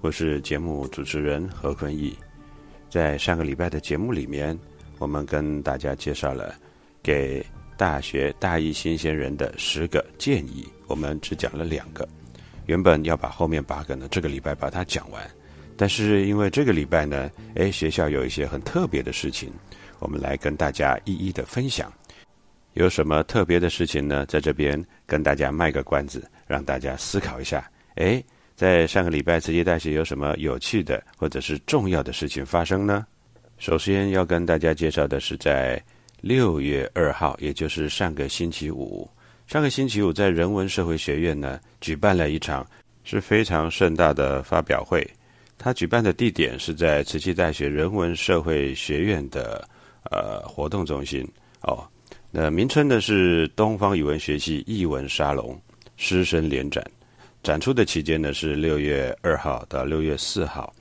我是节目主持人何坤义，在上个礼拜的节目里面，我们跟大家介绍了给大学大一新鲜人的十个建议，我们只讲了两个，原本要把后面八个呢这个礼拜把它讲完，但是因为这个礼拜呢，哎，学校有一些很特别的事情，我们来跟大家一一的分享。有什么特别的事情呢？在这边跟大家卖个关子，让大家思考一下。哎。在上个礼拜，慈济大学有什么有趣的或者是重要的事情发生呢？首先要跟大家介绍的是，在六月二号，也就是上个星期五，上个星期五在人文社会学院呢举办了一场是非常盛大的发表会。他举办的地点是在慈济大学人文社会学院的呃活动中心哦。那名称呢是东方语文学系译文沙龙师生联展。展出的期间呢是六月二号到六月四号。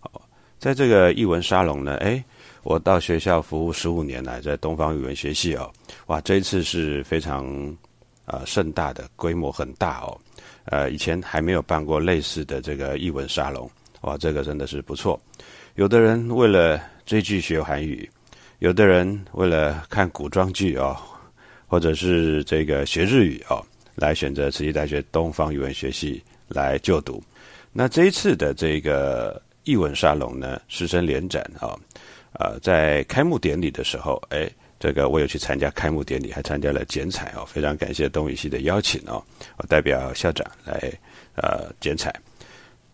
哦，在这个译文沙龙呢，哎，我到学校服务十五年来，在东方语文学系哦，哇，这一次是非常呃盛大的，规模很大哦。呃，以前还没有办过类似的这个译文沙龙，哇，这个真的是不错。有的人为了追剧学韩语，有的人为了看古装剧哦，或者是这个学日语哦。来选择慈济大学东方语文学系来就读。那这一次的这个译文沙龙呢，师生联展啊，呃，在开幕典礼的时候，哎，这个我有去参加开幕典礼，还参加了剪彩哦，非常感谢东语系的邀请哦，我代表校长来呃剪彩。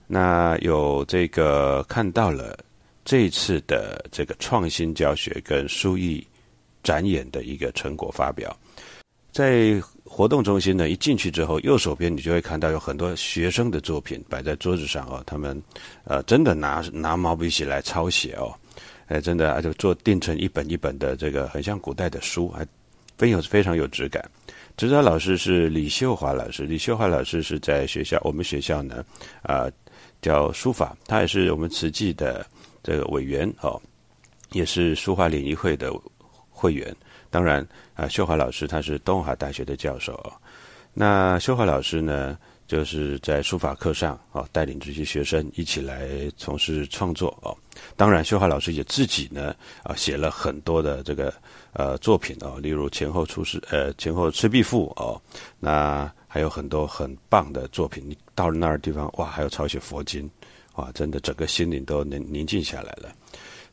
那有这个看到了这一次的这个创新教学跟书艺展演的一个成果发表，在。活动中心呢，一进去之后，右手边你就会看到有很多学生的作品摆在桌子上哦。他们，呃，真的拿拿毛笔写来抄写哦，哎，真的啊，就做订成一本一本的这个很像古代的书，还非有非常有质感。指导老师是李秀华老师，李秀华老师是在学校我们学校呢，啊，教书法，他也是我们慈济的这个委员哦，也是书画联谊会的会员。当然，啊，秀华老师他是东华大学的教授。那秀华老师呢，就是在书法课上哦，带领这些学生一起来从事创作哦。当然，秀华老师也自己呢，啊，写了很多的这个呃作品哦，例如前后出师呃前后赤壁赋哦，那还有很多很棒的作品。你到了那儿地方，哇，还有抄写佛经，哇，真的整个心灵都宁宁静下来了。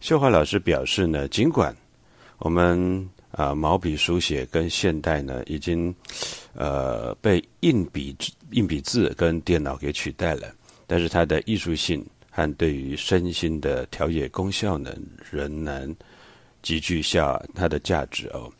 秀华老师表示呢，尽管我们啊，毛笔书写跟现代呢，已经，呃，被硬笔硬笔字跟电脑给取代了。但是它的艺术性和对于身心的调节功效呢，仍然极具下它的价值哦。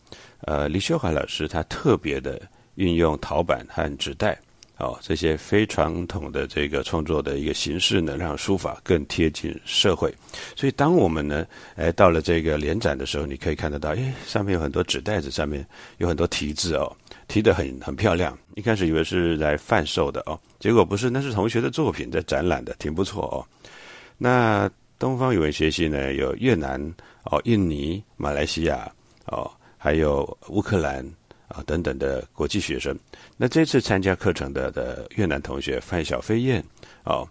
呃，李秀海老师他特别的运用陶板和纸袋哦，这些非传统的这个创作的一个形式呢，让书法更贴近社会。所以，当我们呢，哎，到了这个联展的时候，你可以看得到，哎，上面有很多纸袋子，上面有很多题字哦，题得很很漂亮。一开始以为是来贩售的哦，结果不是，那是同学的作品在展览的，挺不错哦。那东方语文学习呢，有越南哦、印尼、马来西亚哦，还有乌克兰。啊，等等的国际学生，那这次参加课程的的越南同学范小飞燕，哦，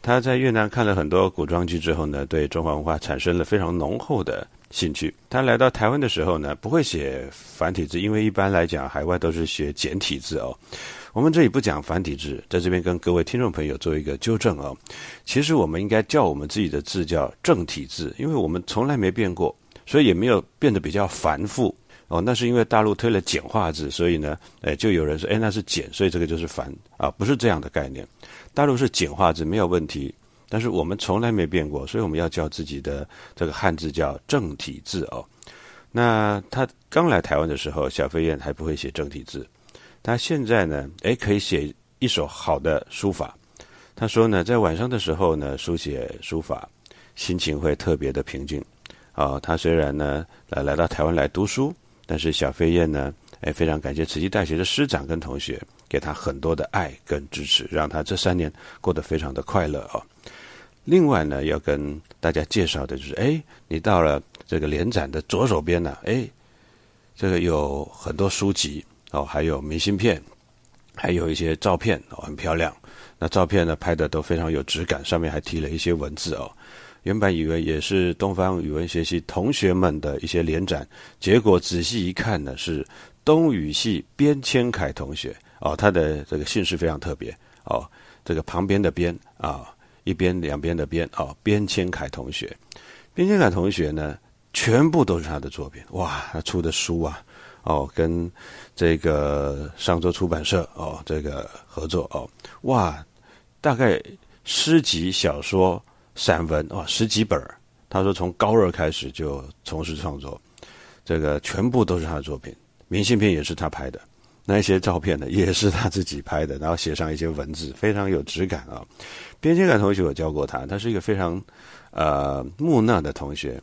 他在越南看了很多古装剧之后呢，对中华文化产生了非常浓厚的兴趣。他来到台湾的时候呢，不会写繁体字，因为一般来讲海外都是写简体字哦。我们这里不讲繁体字，在这边跟各位听众朋友做一个纠正哦。其实我们应该叫我们自己的字叫正体字，因为我们从来没变过，所以也没有变得比较繁复。哦，那是因为大陆推了简化字，所以呢，哎，就有人说，哎，那是简，所以这个就是繁啊，不是这样的概念。大陆是简化字没有问题，但是我们从来没变过，所以我们要叫自己的这个汉字叫正体字哦。那他刚来台湾的时候，小飞燕还不会写正体字，他现在呢，哎，可以写一手好的书法。他说呢，在晚上的时候呢，书写书法，心情会特别的平静。啊，他虽然呢，来来到台湾来读书。但是小飞燕呢，哎，非常感谢慈济大学的师长跟同学，给他很多的爱跟支持，让他这三年过得非常的快乐哦。另外呢，要跟大家介绍的就是，哎，你到了这个联展的左手边呢，哎，这个有很多书籍哦，还有明信片，还有一些照片哦，很漂亮。那照片呢拍的都非常有质感，上面还提了一些文字哦。原本以为也是东方语文学系同学们的一些联展，结果仔细一看呢，是东语系边千凯同学哦，他的这个姓氏非常特别哦，这个旁边的边啊，一边两边的边哦，边千凯同学，边千凯同学呢，全部都是他的作品哇，他出的书啊哦，跟这个上周出版社哦这个合作哦哇，大概诗集小说。散文哦，十几本。他说从高二开始就从事创作，这个全部都是他的作品。明信片也是他拍的，那些照片呢 也是他自己拍的，然后写上一些文字，非常有质感啊。边界感同学我教过他，他是一个非常呃木讷的同学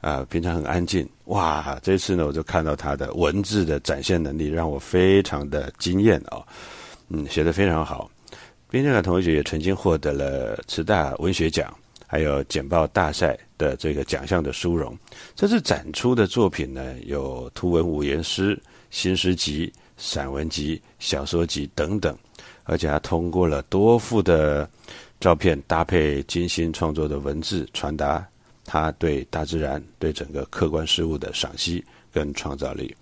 啊，平常很安静。哇，这次呢我就看到他的文字的展现能力，让我非常的惊艳啊。嗯，写的非常好。边界感同学也曾经获得了慈大文学奖。还有简报大赛的这个奖项的殊荣，这次展出的作品呢，有图文五言诗、新诗集、散文集、小说集等等，而且还通过了多幅的照片搭配精心创作的文字，传达他对大自然、对整个客观事物的赏析跟创造力。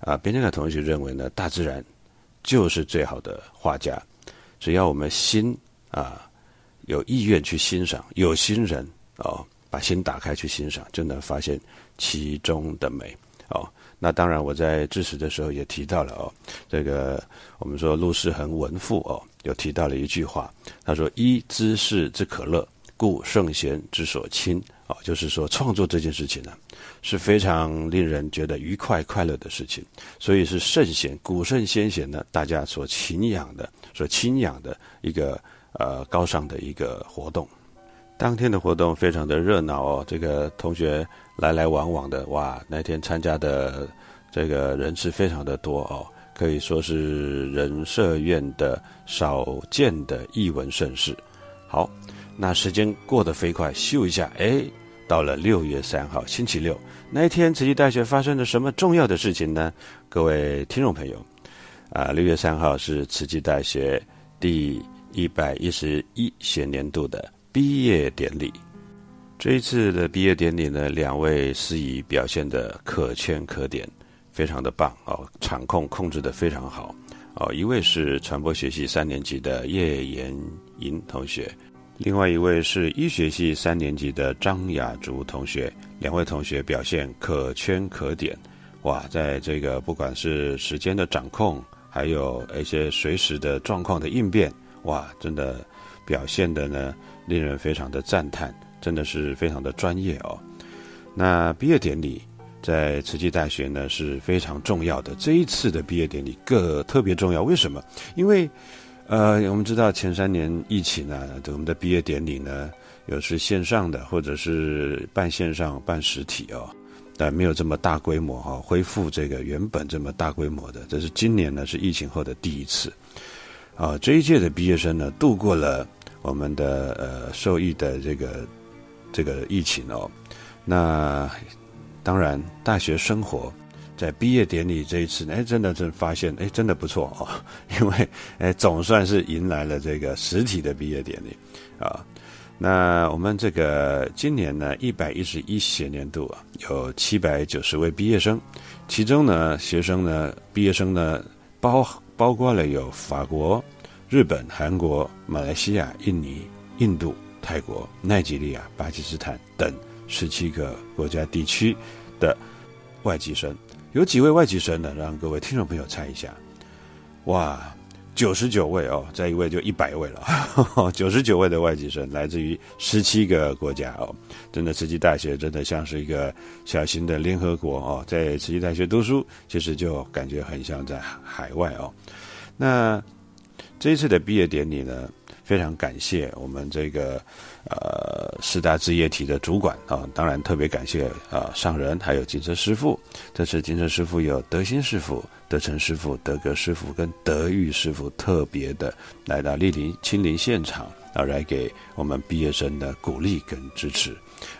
啊，边天凯同学认为呢，大自然就是最好的画家，只要我们心啊。有意愿去欣赏，有心人哦，把心打开去欣赏，就能发现其中的美哦。那当然，我在致辞的时候也提到了哦，这个我们说陆世恒文赋哦，有提到了一句话，他说：“一知世之可乐，故圣贤之所亲。”哦，就是说创作这件事情呢，是非常令人觉得愉快快乐的事情，所以是圣贤、古圣先贤呢，大家所敬仰的、所倾仰的一个。呃，高尚的一个活动，当天的活动非常的热闹哦，这个同学来来往往的，哇，那天参加的这个人次非常的多哦，可以说是人社院的少见的艺文盛事。好，那时间过得飞快，咻一下，哎，到了六月三号星期六那一天，慈济大学发生了什么重要的事情呢？各位听众朋友，啊，六月三号是慈济大学第。一百一十一学年度的毕业典礼，这一次的毕业典礼呢，两位司仪表现的可圈可点，非常的棒哦，场控控制的非常好哦。一位是传播学系三年级的叶延银同学，另外一位是医学系三年级的张雅竹同学，两位同学表现可圈可点，哇，在这个不管是时间的掌控，还有一些随时的状况的应变。哇，真的表现的呢，令人非常的赞叹，真的是非常的专业哦。那毕业典礼在慈济大学呢是非常重要的，这一次的毕业典礼个特别重要，为什么？因为呃，我们知道前三年疫情呢，我们的毕业典礼呢，有是线上的，或者是半线上、半实体哦，但没有这么大规模哈，恢复这个原本这么大规模的。这是今年呢，是疫情后的第一次。啊，这一届的毕业生呢，度过了我们的呃受益的这个这个疫情哦。那当然，大学生活在毕业典礼这一次，哎，真的真发现，哎，真的不错哦，因为哎，总算是迎来了这个实体的毕业典礼啊。那我们这个今年呢，一百一十一学年度啊，有七百九十位毕业生，其中呢，学生呢，毕业生呢，包。包括了有法国、日本、韩国、马来西亚、印尼、印度、泰国、奈及利亚、巴基斯坦等十七个国家地区的外籍生。有几位外籍生呢？让各位听众朋友猜一下。哇！九十九位哦，再一位就一百位了。九十九位的外籍生来自于十七个国家哦，真的慈济大学真的像是一个小型的联合国哦。在慈济大学读书，其实就感觉很像在海外哦。那这一次的毕业典礼呢？非常感谢我们这个呃四大置业体的主管啊，当然特别感谢啊上人还有金车师傅。这次金车师傅有德兴师傅、德成师傅、德格师傅跟德育师傅特别的来到莅临亲临现场，啊，来给我们毕业生的鼓励跟支持。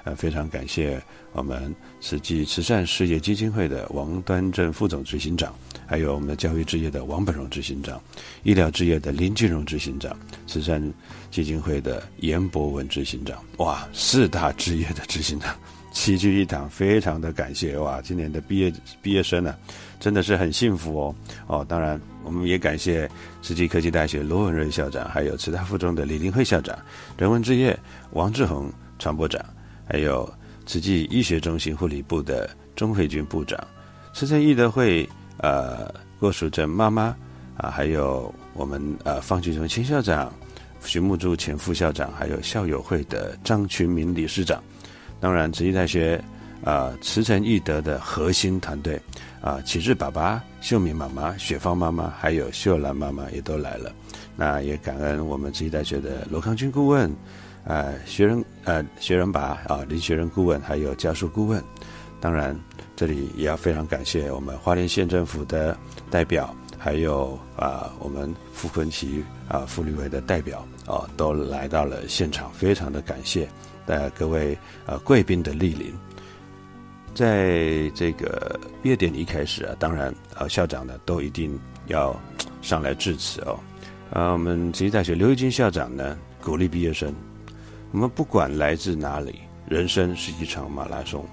呃，非常感谢我们慈济慈善事业基金会的王端正副总执行长。还有我们的教育置业的王本荣执行长，医疗置业的林俊荣执行长，慈善基金会的严博文执行长，哇，四大置业的执行长 齐聚一堂，非常的感谢哇！今年的毕业毕业生呢，真的是很幸福哦哦！当然，我们也感谢慈济科技大学罗文瑞校长，还有慈大附中的李林慧校长，人文置业王志宏传播长，还有慈济医学中心护理部的钟慧君部长，慈善义德会。呃，郭淑珍妈妈啊，还有我们呃方菊荣前校长、徐木珠前副校长，还有校友会的张群明理事长，当然慈济大学啊慈诚义德的核心团队啊启智爸爸、秀敏妈妈、雪芳妈妈，还有秀兰妈妈也都来了。那也感恩我们慈济大学的罗康军顾问，呃学人呃学人吧啊林学仁顾问，还有教授顾问，当然。这里也要非常感谢我们花莲县政府的代表，还有啊我们傅坤奇啊妇女委的代表啊都来到了现场，非常的感谢呃各位呃贵宾的莅临。在这个毕业典礼开始啊，当然啊校长呢都一定要上来致辞哦。啊，我们慈济大学刘玉金校长呢鼓励毕业生，我们不管来自哪里，人生是一场马拉松。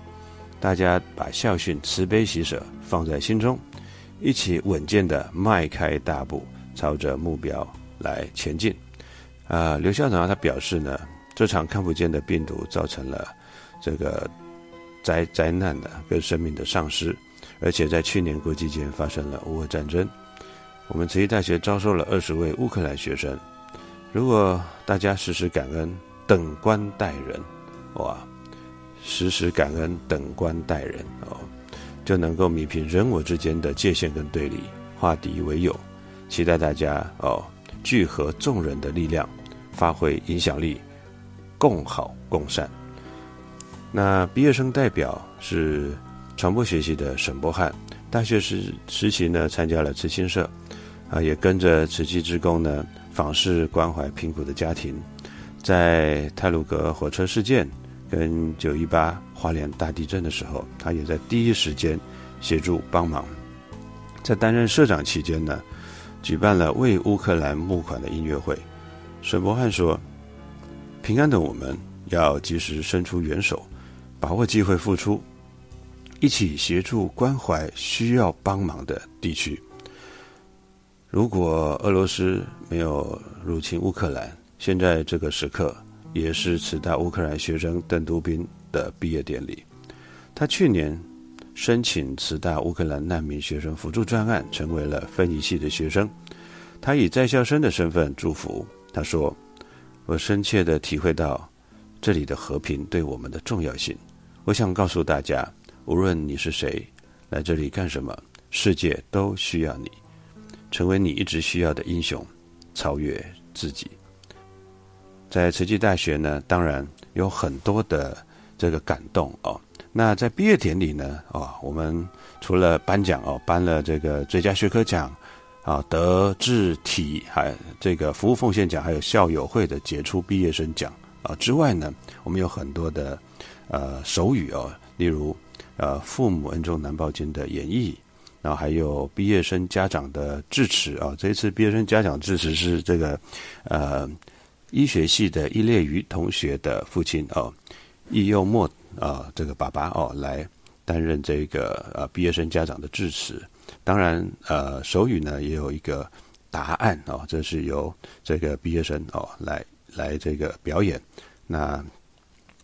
大家把校训“慈悲喜舍”放在心中，一起稳健的迈开大步，朝着目标来前进。啊，刘校长他表示呢，这场看不见的病毒造成了这个灾灾难的跟生命的丧失，而且在去年国际间发生了乌俄战争，我们慈济大学招收了二十位乌克兰学生。如果大家时时感恩，等观待人，哇！时时感恩，等观待人哦，就能够弥平人我之间的界限跟对立，化敌为友。期待大家哦，聚合众人的力量，发挥影响力，共好共善。那毕业生代表是传播学习的沈博汉，大学时实习呢，参加了慈心社，啊，也跟着慈济职工呢访视关怀贫苦的家庭，在泰鲁格火车事件。跟九一八花莲大地震的时候，他也在第一时间协助帮忙。在担任社长期间呢，举办了为乌克兰募款的音乐会。沈博汉说：“平安的我们要及时伸出援手，把握机会付出，一起协助关怀需要帮忙的地区。如果俄罗斯没有入侵乌克兰，现在这个时刻。”也是慈大乌克兰学生邓都斌的毕业典礼。他去年申请慈大乌克兰难民学生辅助专案，成为了分仪系的学生。他以在校生的身份祝福。他说：“我深切的体会到这里的和平对我们的重要性。我想告诉大家，无论你是谁，来这里干什么，世界都需要你，成为你一直需要的英雄。超越自己。在慈济大学呢，当然有很多的这个感动哦。那在毕业典礼呢，哦，我们除了颁奖哦，颁了这个最佳学科奖。啊，德智体还这个服务奉献奖，还有校友会的杰出毕业生奖啊之外呢，我们有很多的呃手语哦，例如呃父母恩重难报经的演绎，然后还有毕业生家长的致辞啊。这一次毕业生家长致辞是这个呃医学系的易烈瑜同学的父亲哦，易幼墨啊这个爸爸哦来担任这个呃毕业生家长的致辞。当然，呃，手语呢也有一个答案哦，这是由这个毕业生哦来来这个表演。那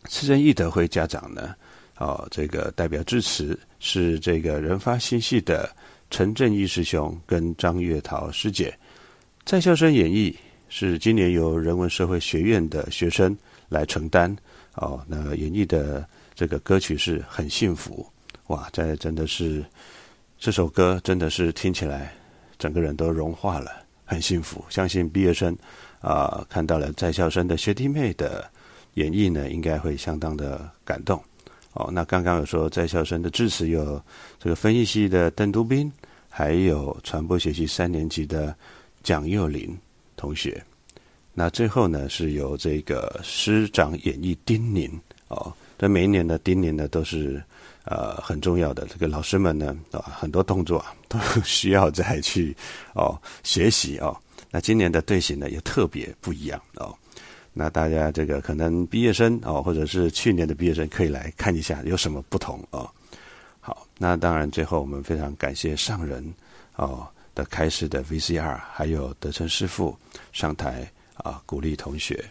慈仁义德会家长呢，哦，这个代表致辞是这个人发心系的陈正义师兄跟张月桃师姐。在校生演绎是今年由人文社会学院的学生来承担哦。那演绎的这个歌曲是很幸福哇，这真的是。这首歌真的是听起来，整个人都融化了，很幸福。相信毕业生啊，看到了在校生的学弟妹的演绎呢，应该会相当的感动。哦，那刚刚有说在校生的致辞有这个分译系的邓都斌，还有传播学系三年级的蒋佑林同学。那最后呢，是由这个师长演绎丁宁。哦，这每一年的丁宁呢，都是。呃，很重要的这个老师们呢，啊，很多动作啊 都需要再去哦学习哦。那今年的队形呢也特别不一样哦。那大家这个可能毕业生哦，或者是去年的毕业生可以来看一下有什么不同哦。好，那当然最后我们非常感谢上人哦的开始的 VCR，还有德成师傅上台啊鼓励同学，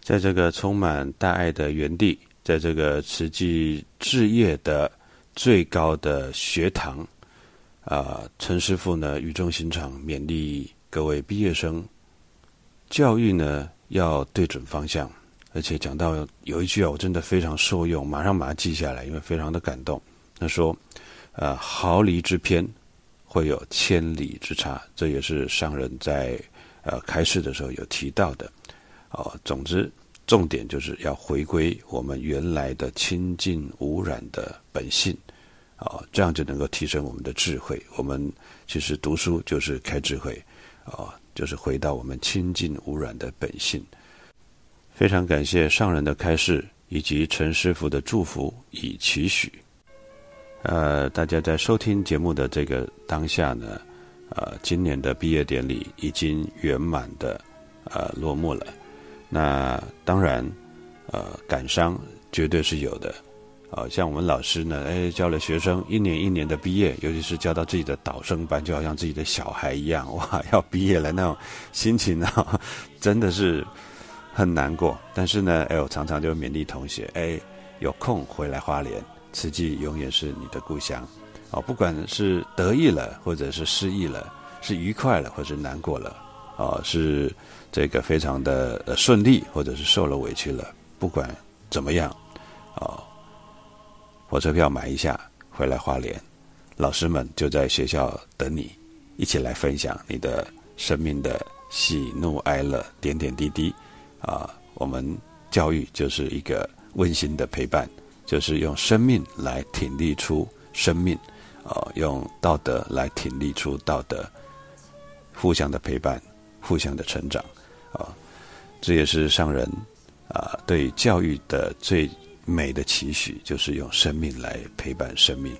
在这个充满大爱的园地。在这个慈济置业的最高的学堂，啊，陈师傅呢语重心长勉励各位毕业生，教育呢要对准方向，而且讲到有一句啊，我真的非常受用，马上把它记下来，因为非常的感动。他说：“呃，毫厘之偏，会有千里之差。”这也是上人在呃开示的时候有提到的。哦，总之。重点就是要回归我们原来的清净无染的本性，啊，这样就能够提升我们的智慧。我们其实读书就是开智慧，啊，就是回到我们清净无染的本性。非常感谢上人的开示以及陈师傅的祝福与期许。呃，大家在收听节目的这个当下呢，呃，今年的毕业典礼已经圆满的呃落幕了。那当然，呃，感伤绝对是有的，啊，像我们老师呢，哎，教了学生一年一年的毕业，尤其是教到自己的导生班，就好像自己的小孩一样，哇，要毕业了那种心情啊，真的是很难过。但是呢，哎，我常常就勉励同学，哎，有空回来花莲，慈济永远是你的故乡，哦，不管是得意了，或者是失意了，是愉快了，或是难过了，哦，是。这个非常的顺利，或者是受了委屈了，不管怎么样，啊，火车票买一下回来花莲，老师们就在学校等你，一起来分享你的生命的喜怒哀乐点点滴滴，啊，我们教育就是一个温馨的陪伴，就是用生命来挺立出生命，啊，用道德来挺立出道德，互相的陪伴，互相的成长。啊，这也是上人啊对教育的最美的期许，就是用生命来陪伴生命。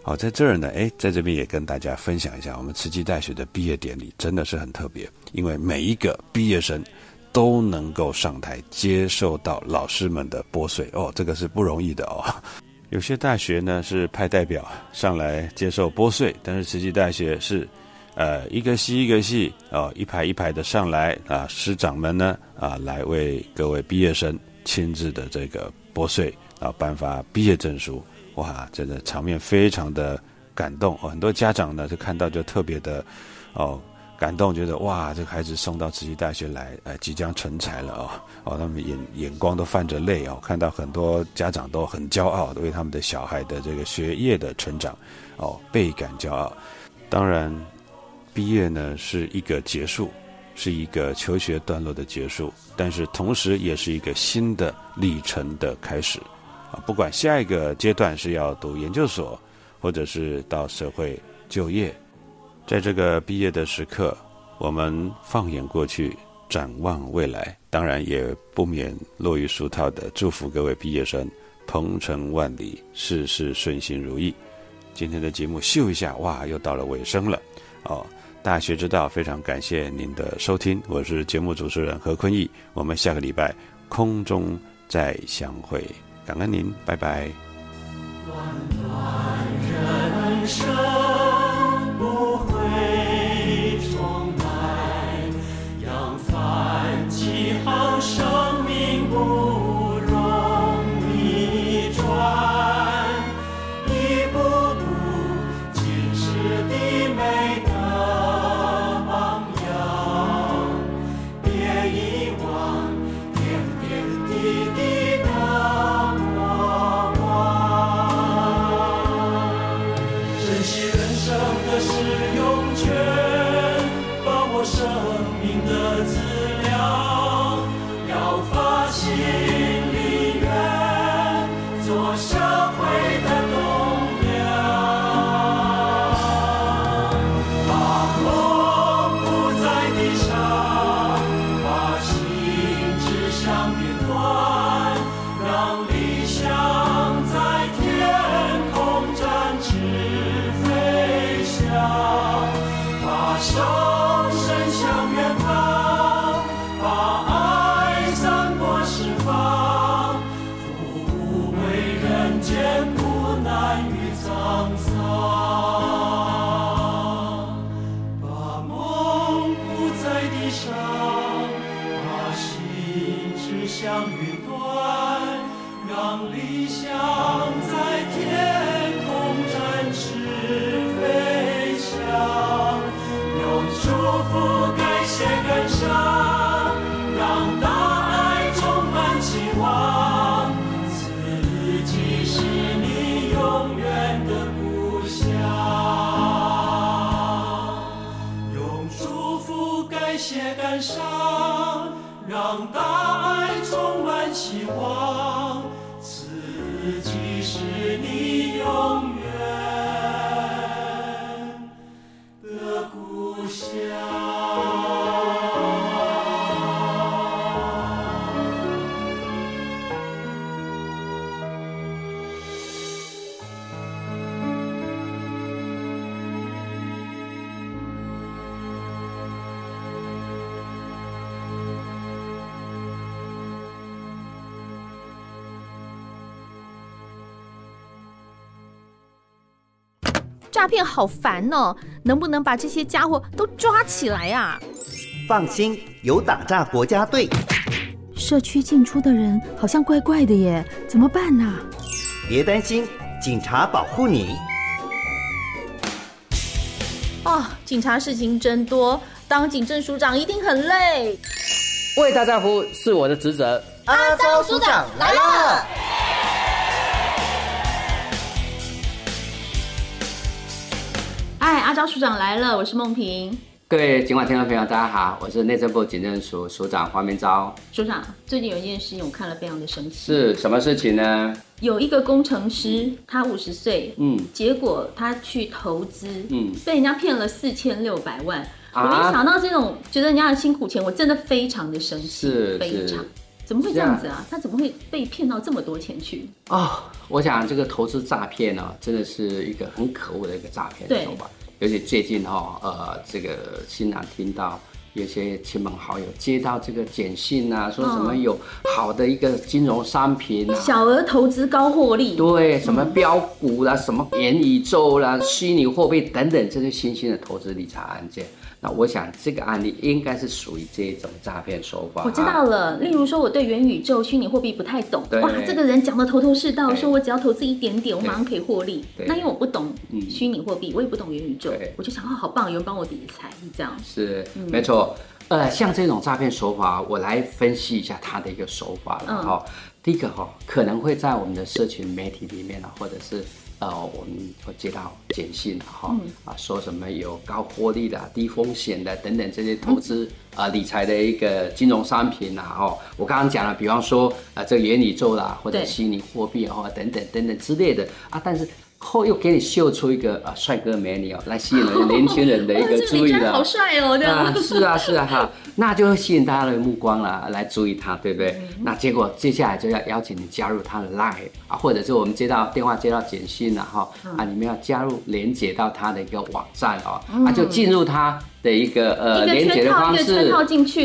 好，在这儿呢，哎，在这边也跟大家分享一下，我们慈济大学的毕业典礼真的是很特别，因为每一个毕业生都能够上台接受到老师们的拨穗哦，这个是不容易的哦。有些大学呢是派代表上来接受拨穗，但是慈济大学是。呃，一个系一个系哦，一排一排的上来啊，师长们呢啊，来为各位毕业生亲自的这个拨穗啊，颁发毕业证书，哇，真的场面非常的感动哦。很多家长呢就看到就特别的哦感动，觉得哇，这个孩子送到慈溪大学来，呃，即将成才了哦哦，他们眼眼光都泛着泪哦，看到很多家长都很骄傲，为他们的小孩的这个学业的成长哦倍感骄傲，当然。毕业呢是一个结束，是一个求学段落的结束，但是同时也是一个新的历程的开始。啊，不管下一个阶段是要读研究所，或者是到社会就业，在这个毕业的时刻，我们放眼过去，展望未来，当然也不免落于俗套的祝福各位毕业生鹏程万里，事事顺心如意。今天的节目秀一下，哇，又到了尾声了，哦。大学之道，非常感谢您的收听，我是节目主持人何坤义，我们下个礼拜空中再相会，感恩您，拜拜。slow. 诈骗好烦哦，能不能把这些家伙都抓起来啊？放心，有打诈国家队。社区进出的人好像怪怪的耶，怎么办呢？别担心，警察保护你。哦，警察事情真多，当警政署长一定很累。为大家服务是我的职责。阿昭署长来了。嗨，阿昭署长来了，我是梦萍。各位警管听众朋友，大家好，我是内政部警政署署长黄明昭。署长，最近有一件事情我看了非常的生气。是什么事情呢？有一个工程师，他五十岁，嗯，结果他去投资，嗯，被人家骗了四千六百万。我一想到这种觉得人家的辛苦钱，我真的非常的生气，是非常。怎么会这样子啊？他怎么会被骗到这么多钱去？哦，我想这个投资诈骗呢，真的是一个很可恶的一个诈骗手法。尤其最近哈，呃，这个新郎听到有些亲朋好友接到这个简讯啊，说什么有好的一个金融商品，小额投资高获利，对，什么标股啦，什么元宇宙啦，虚拟货币等等这些新兴的投资理财案件。那我想这个案例应该是属于这种诈骗手法。我知道了，例如说我对元宇宙、虚拟货币不太懂，哇，这个人讲的头头是道，说我只要投资一点点，我马上可以获利。那因为我不懂虚拟货币，我也不懂元宇宙，我就想哦，好棒，有人帮我理财，这样是没错。呃，像这种诈骗手法，我来分析一下它的一个手法了哈。第一个哈，可能会在我们的社群媒体里面呢，或者是呃，我们会接到简讯哈，啊，说什么有高获利的、低风险的等等这些投资啊理财的一个金融商品呐，哦，我刚刚讲了，比方说啊，这个元宇宙啦，或者虚拟货币啊，等等等等之类的啊，但是。后又给你秀出一个啊帅哥美女哦，来吸引了 年轻人的一个注意的。好帅哦，对啊，是啊是啊哈，那就会吸引大家的目光了，来注意他，对不对？那结果接下来就要邀请你加入他的 line 啊，或者是我们接到电话接到简讯了哈，啊，你们要加入连接到他的一个网站哦，啊，就进入他的一个呃连接的方式，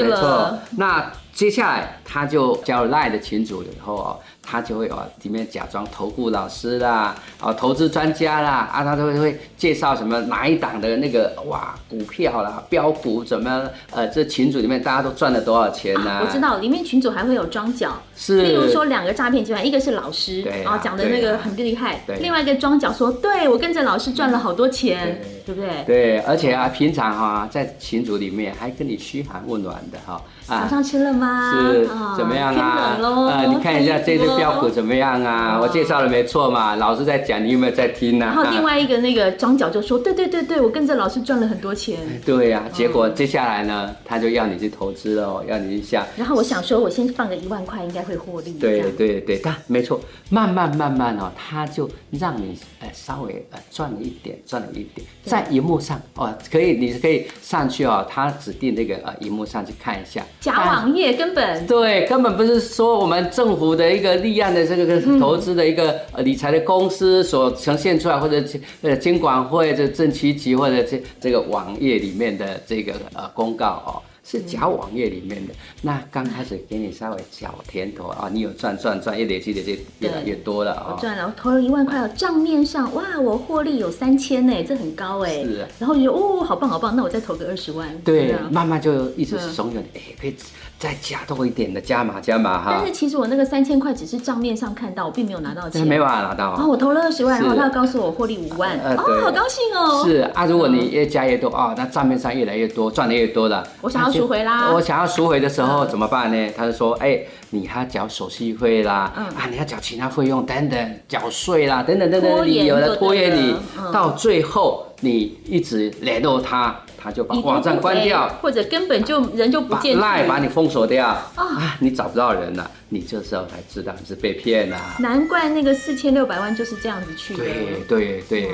没错。那接下来他就加入 line 的群组以后哦。他就会哦，里面假装投顾老师啦，哦，投资专家啦，啊，他都会会介绍什么哪一档的那个哇股票啦，标股怎么呃，这群组里面大家都赚了多少钱呢？我知道，里面群组还会有装脚，是，例如说两个诈骗集团，一个是老师，然后讲的那个很厉害，对另外一个装脚说，对我跟着老师赚了好多钱，对不对？对，而且啊，平常哈在群组里面还跟你嘘寒问暖的哈。早上吃了吗？是怎么样啊？啊，你看一下这只标股怎么样啊？我介绍的没错嘛，老师在讲，你有没有在听呢？然后另外一个那个庄角就说：对对对对，我跟着老师赚了很多钱。对呀，结果接下来呢，他就要你去投资了，要你去下。然后我想说，我先放个一万块，应该会获利。对对对，但没错，慢慢慢慢哦，他就让你呃稍微呃赚了一点，赚了一点，在荧幕上哦，可以，你是可以上去哦，他指定那个呃荧幕上去看一下。假网页根本对，根本不是说我们政府的一个立案的这个投资的一个呃理财的公司所呈现出来，或者呃监管会这政企局或者这这个网页里面的这个呃公告哦。是假网页里面的，那刚开始给你稍微小甜头啊，你有赚赚赚，越累积的就越来越多了啊。我赚了，我投了一万块，账面上哇，我获利有三千呢，这很高哎。是。然后就哦，好棒好棒，那我再投个二十万。对，慢慢就一直怂恿你，哎，可以再加多一点的，加码加码哈。但是其实我那个三千块只是账面上看到，我并没有拿到钱。没办法拿到。啊，我投了二十万，然后他要告诉我获利五万，哦，好高兴哦。是啊，如果你越加越多啊，那账面上越来越多，赚的越多了。我想要。赎回啦！我想要赎回的时候怎么办呢？他就说：“哎，你还要缴手续费啦，啊，你要缴其他费用等等，缴税啦，等等等等，理由的拖延你，到最后你一直联络他，他就把网站关掉，或者根本就人就不见，赖把你封锁掉啊，你找不到人了。”你这时候才知道你是被骗了！难怪那个四千六百万就是这样子去的。对对对，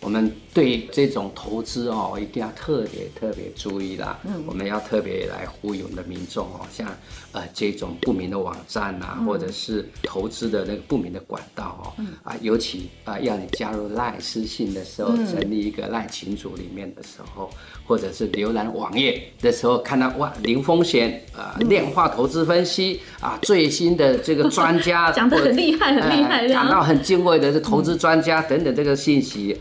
我们对这种投资哦，一定要特别特别注意啦。嗯，我们要特别来呼吁我们的民众哦，像呃这种不明的网站呐，或者是投资的那个不明的管道哦，啊，尤其啊要你加入赖私信的时候，成立一个赖群组里面的时候，或者是浏览网页的时候，看到哇零风险啊量化投资分析啊最。新的这个专家 讲的很厉害，很厉害，讲到很敬畏的是投资专家等等这个信息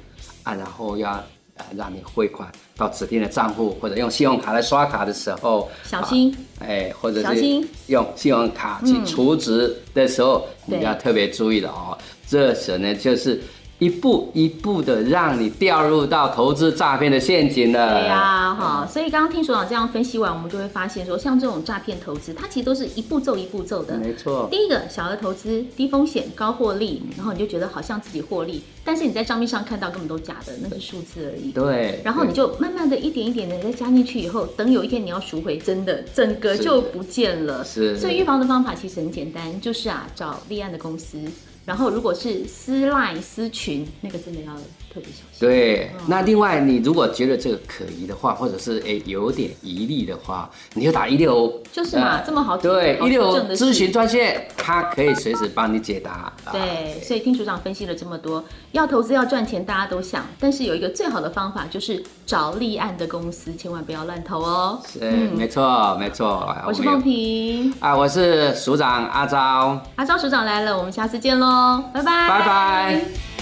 啊，然后要呃让你汇款到指定的账户，或者用信用卡来刷卡的时候小心，哎，或者是用信用卡去储值的时候，你要特别注意了哦。这时呢就是。一步一步的让你掉入到投资诈骗的陷阱了。对呀，哈，所以刚刚听所长这样分析完，我们就会发现说，像这种诈骗投资，它其实都是一步骤一步骤的。没错。第一个小额投资，低风险高获利，然后你就觉得好像自己获利，但是你在账面上看到根本都假的，那是数字而已。对。然后你就慢慢的一点一点的再加进去以后，等有一天你要赎回，真的整个就不见了。是。所以预防的方法其实很简单，就是啊，找立案的公司。然后，如果是丝赖私群，那个真的要特别小心。对，那另外，你如果觉得这个可疑的话，或者是哎有点疑虑的话，你就打一六就是嘛，这么好对一六咨询专线，它可以随时帮你解答。对，所以听组长分析了这么多，要投资要赚钱，大家都想，但是有一个最好的方法就是找立案的公司，千万不要乱投哦。是，没错，没错。我是凤萍啊，我是署长阿昭。阿昭署长来了，我们下次见喽。拜拜，拜拜。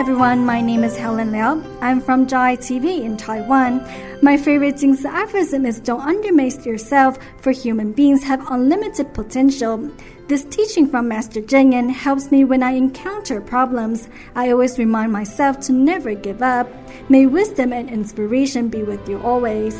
Everyone, my name is Helen Liao. I'm from Jai TV in Taiwan. My favorite Jingzi aphorism is don't underestimate yourself, for human beings have unlimited potential. This teaching from Master Zheng Yen helps me when I encounter problems. I always remind myself to never give up. May wisdom and inspiration be with you always.